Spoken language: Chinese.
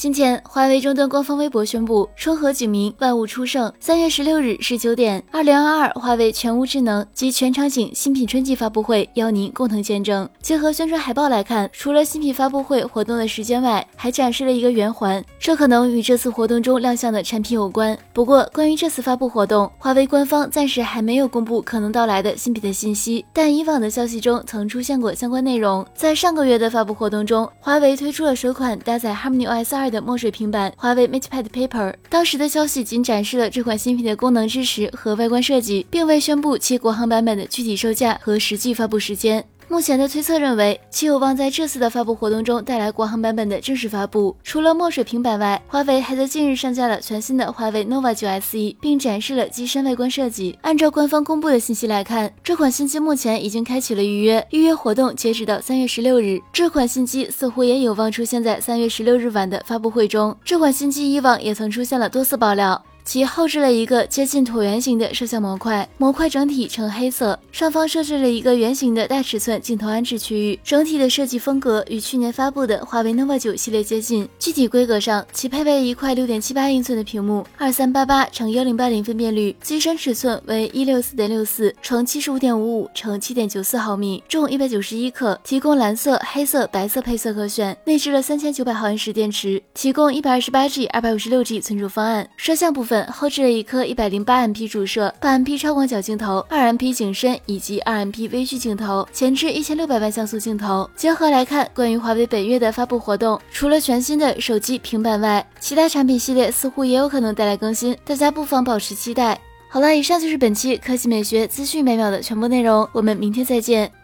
今天，华为终端官方微博宣布，春和景明，万物初盛。三月十六日十九点，二零二二华为全屋智能及全场景新品春季发布会，邀您共同见证。结合宣传海报来看，除了新品发布会活动的时间外，还展示了一个圆环，这可能与这次活动中亮相的产品有关。不过，关于这次发布活动，华为官方暂时还没有公布可能到来的新品的信息，但以往的消息中曾出现过相关内容。在上个月的发布活动中，华为推出了首款搭载 Harmony OS 二的墨水平板华为 MatePad Paper，当时的消息仅展示了这款新品的功能支持和外观设计，并未宣布其国行版本的具体售价和实际发布时间。目前的推测认为，其有望在这次的发布活动中带来国行版本的正式发布。除了墨水平板外，华为还在近日上架了全新的华为 nova 9 SE，并展示了机身外观设计。按照官方公布的信息来看，这款新机目前已经开启了预约，预约活动截止到三月十六日。这款新机似乎也有望出现在三月十六日晚的发布会中。这款新机以往也曾出现了多次爆料。其后置了一个接近椭圆形的摄像模块，模块整体呈黑色，上方设置了一个圆形的大尺寸镜头安置区域。整体的设计风格与去年发布的华为 nova 9系列接近。具体规格上，其配备一块六点七八英寸的屏幕，二三八八乘幺零八零分辨率，机身尺寸为一六四点六四乘七十五点五五乘七点九四毫米，重一百九十一克，提供蓝色、黑色、白色配色可选，内置了三千九百毫安时电池，提供一百二十八 G、二百五十六 G 存储方案。摄像部分。后置了一颗一百零八 MP 主摄、八 MP 超广角镜头、二 MP 景深以及二 MP 微距镜头，前置一千六百万像素镜头。结合来看，关于华为本月的发布活动，除了全新的手机、平板外，其他产品系列似乎也有可能带来更新，大家不妨保持期待。好了，以上就是本期科技美学资讯每秒的全部内容，我们明天再见。